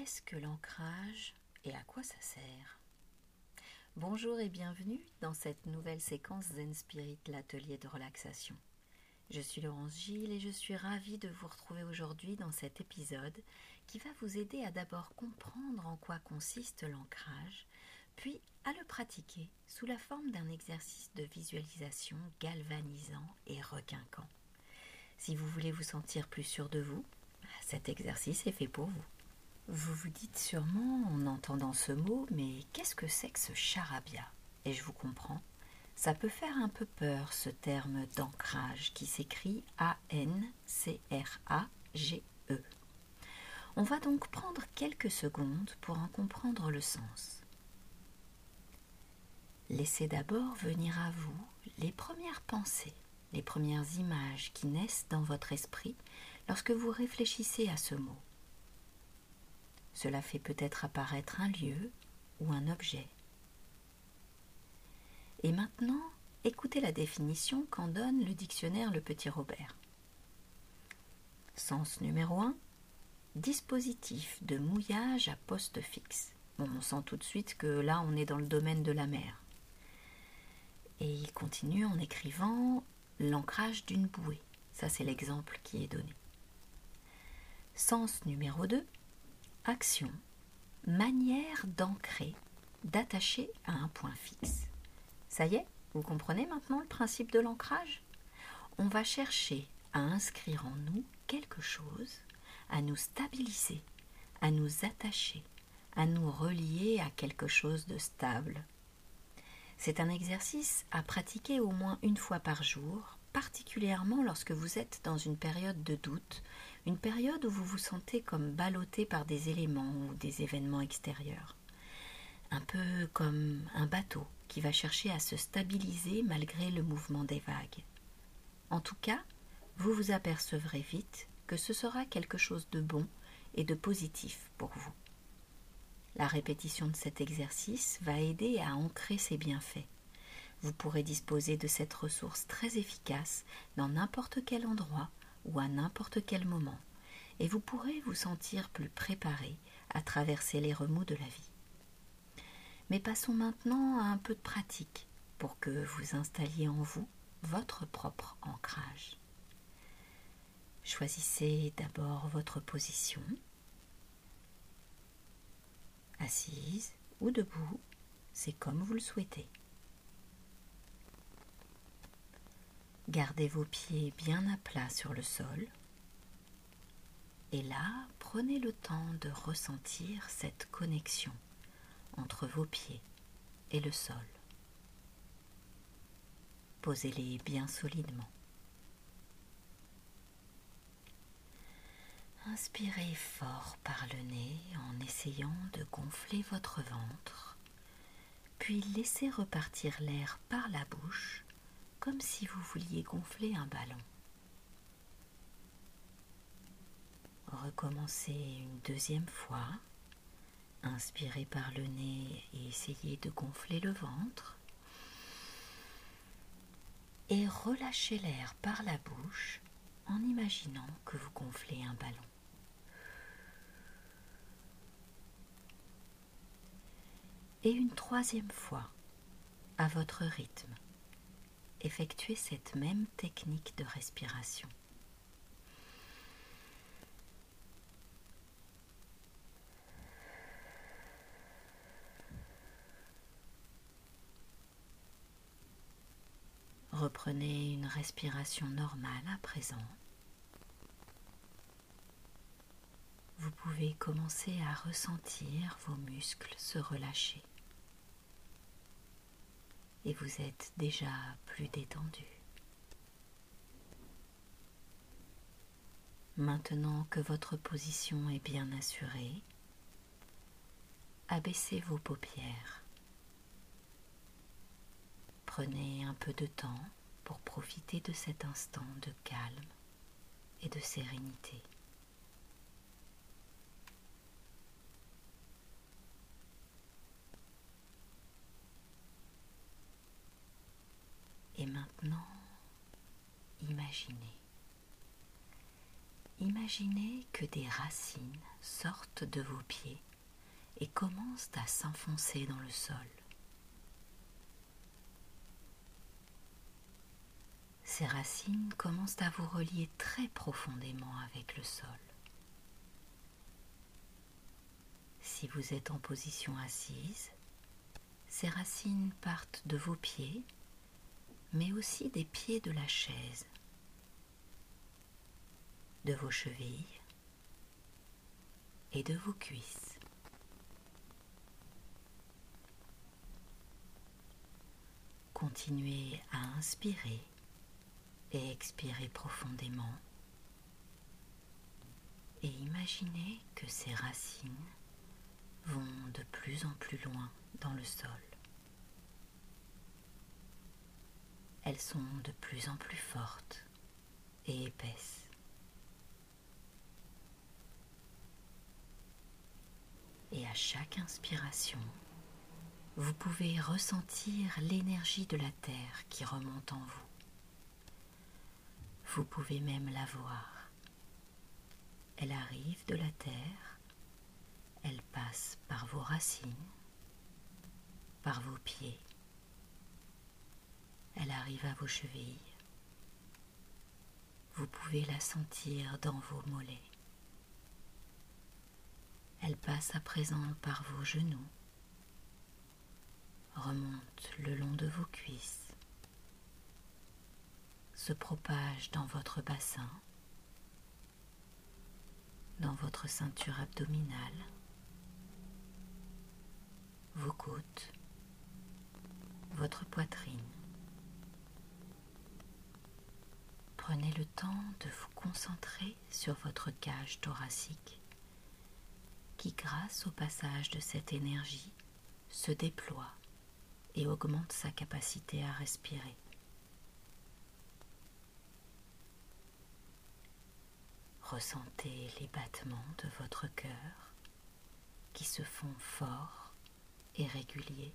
Qu'est-ce que l'ancrage et à quoi ça sert Bonjour et bienvenue dans cette nouvelle séquence Zen Spirit, l'atelier de relaxation. Je suis Laurence Gilles et je suis ravie de vous retrouver aujourd'hui dans cet épisode qui va vous aider à d'abord comprendre en quoi consiste l'ancrage, puis à le pratiquer sous la forme d'un exercice de visualisation galvanisant et requinquant. Si vous voulez vous sentir plus sûr de vous, cet exercice est fait pour vous. Vous vous dites sûrement en entendant ce mot, mais qu'est-ce que c'est que ce charabia? Et je vous comprends. Ça peut faire un peu peur ce terme d'ancrage qui s'écrit A-N-C-R-A-G-E. On va donc prendre quelques secondes pour en comprendre le sens. Laissez d'abord venir à vous les premières pensées, les premières images qui naissent dans votre esprit lorsque vous réfléchissez à ce mot. Cela fait peut-être apparaître un lieu ou un objet. Et maintenant, écoutez la définition qu'en donne le dictionnaire Le Petit Robert. Sens numéro 1 Dispositif de mouillage à poste fixe. On sent tout de suite que là, on est dans le domaine de la mer. Et il continue en écrivant l'ancrage d'une bouée. Ça, c'est l'exemple qui est donné. Sens numéro 2 Action. Manière d'ancrer, d'attacher à un point fixe. Ça y est, vous comprenez maintenant le principe de l'ancrage? On va chercher à inscrire en nous quelque chose, à nous stabiliser, à nous attacher, à nous relier à quelque chose de stable. C'est un exercice à pratiquer au moins une fois par jour, particulièrement lorsque vous êtes dans une période de doute, une période où vous vous sentez comme ballotté par des éléments ou des événements extérieurs. Un peu comme un bateau qui va chercher à se stabiliser malgré le mouvement des vagues. En tout cas, vous vous apercevrez vite que ce sera quelque chose de bon et de positif pour vous. La répétition de cet exercice va aider à ancrer ses bienfaits. Vous pourrez disposer de cette ressource très efficace dans n'importe quel endroit ou à n'importe quel moment, et vous pourrez vous sentir plus préparé à traverser les remous de la vie. Mais passons maintenant à un peu de pratique pour que vous installiez en vous votre propre ancrage. Choisissez d'abord votre position, assise ou debout, c'est comme vous le souhaitez. Gardez vos pieds bien à plat sur le sol. Et là, prenez le temps de ressentir cette connexion entre vos pieds et le sol. Posez-les bien solidement. Inspirez fort par le nez en essayant de gonfler votre ventre, puis laissez repartir l'air par la bouche comme si vous vouliez gonfler un ballon. Recommencez une deuxième fois. Inspirez par le nez et essayez de gonfler le ventre. Et relâchez l'air par la bouche en imaginant que vous gonflez un ballon. Et une troisième fois, à votre rythme effectuez cette même technique de respiration. Reprenez une respiration normale à présent. Vous pouvez commencer à ressentir vos muscles se relâcher et vous êtes déjà plus détendu. Maintenant que votre position est bien assurée, abaissez vos paupières. Prenez un peu de temps pour profiter de cet instant de calme et de sérénité. Et maintenant, imaginez. Imaginez que des racines sortent de vos pieds et commencent à s'enfoncer dans le sol. Ces racines commencent à vous relier très profondément avec le sol. Si vous êtes en position assise, ces racines partent de vos pieds, mais aussi des pieds de la chaise, de vos chevilles et de vos cuisses. Continuez à inspirer et expirer profondément et imaginez que ces racines vont de plus en plus loin dans le sol. Elles sont de plus en plus fortes et épaisses. Et à chaque inspiration, vous pouvez ressentir l'énergie de la terre qui remonte en vous. Vous pouvez même la voir. Elle arrive de la terre elle passe par vos racines, par vos pieds. Elle arrive à vos chevilles. Vous pouvez la sentir dans vos mollets. Elle passe à présent par vos genoux, remonte le long de vos cuisses, se propage dans votre bassin, dans votre ceinture abdominale, vos côtes, votre poitrine. Prenez le temps de vous concentrer sur votre cage thoracique qui, grâce au passage de cette énergie, se déploie et augmente sa capacité à respirer. Ressentez les battements de votre cœur qui se font forts et régulier.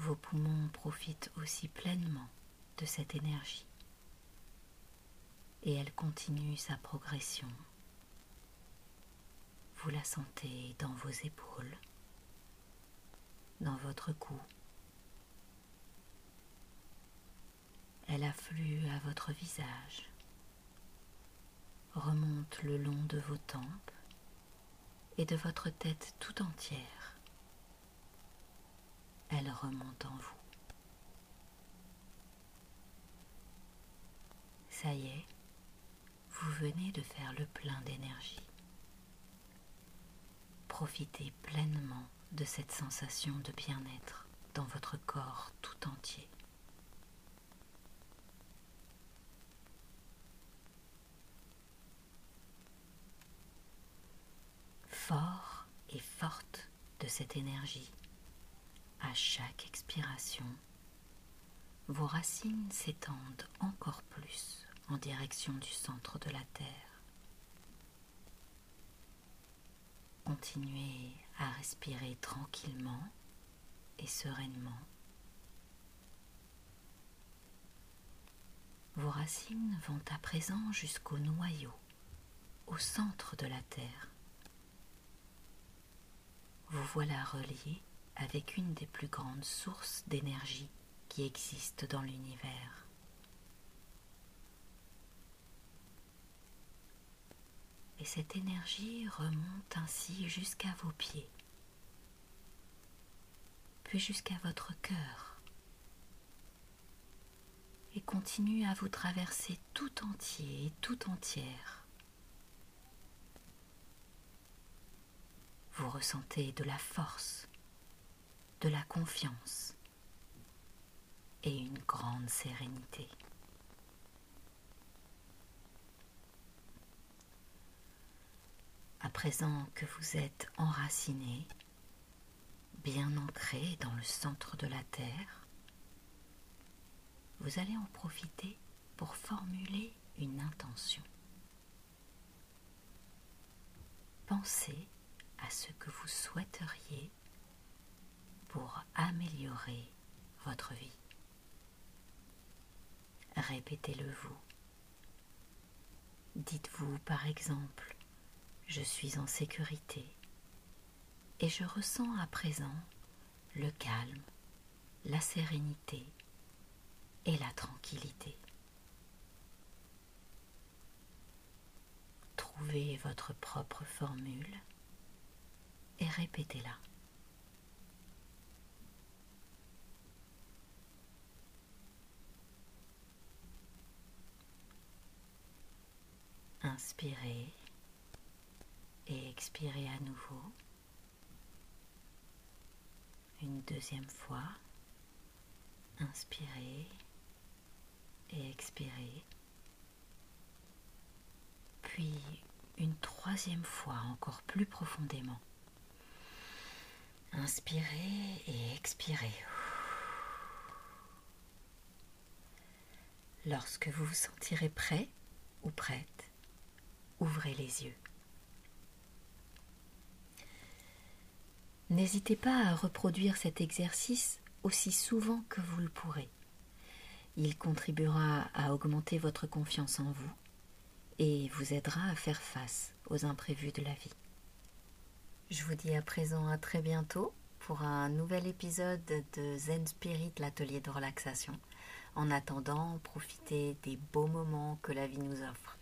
Vos poumons profitent aussi pleinement de cette énergie et elle continue sa progression. Vous la sentez dans vos épaules, dans votre cou. Elle afflue à votre visage remonte le long de vos tempes et de votre tête tout entière. Elle remonte en vous. Ça y est, vous venez de faire le plein d'énergie. Profitez pleinement de cette sensation de bien-être dans votre corps tout entier. fort et forte de cette énergie. À chaque expiration, vos racines s'étendent encore plus en direction du centre de la Terre. Continuez à respirer tranquillement et sereinement. Vos racines vont à présent jusqu'au noyau, au centre de la Terre vous voilà relié avec une des plus grandes sources d'énergie qui existent dans l'univers. Et cette énergie remonte ainsi jusqu'à vos pieds, puis jusqu'à votre cœur, et continue à vous traverser tout entier et tout entière vous ressentez de la force, de la confiance et une grande sérénité. À présent que vous êtes enraciné, bien ancré dans le centre de la Terre, vous allez en profiter pour formuler une intention. Pensez à ce que vous souhaiteriez pour améliorer votre vie. Répétez-le vous. Dites-vous par exemple, je suis en sécurité et je ressens à présent le calme, la sérénité et la tranquillité. Trouvez votre propre formule et répétez-la. Inspirez et expirez à nouveau. Une deuxième fois. Inspirez et expirez. Puis une troisième fois encore plus profondément. Inspirez et expirez. Lorsque vous vous sentirez prêt ou prête, ouvrez les yeux. N'hésitez pas à reproduire cet exercice aussi souvent que vous le pourrez. Il contribuera à augmenter votre confiance en vous et vous aidera à faire face aux imprévus de la vie. Je vous dis à présent à très bientôt pour un nouvel épisode de Zen Spirit, l'atelier de relaxation. En attendant, profitez des beaux moments que la vie nous offre.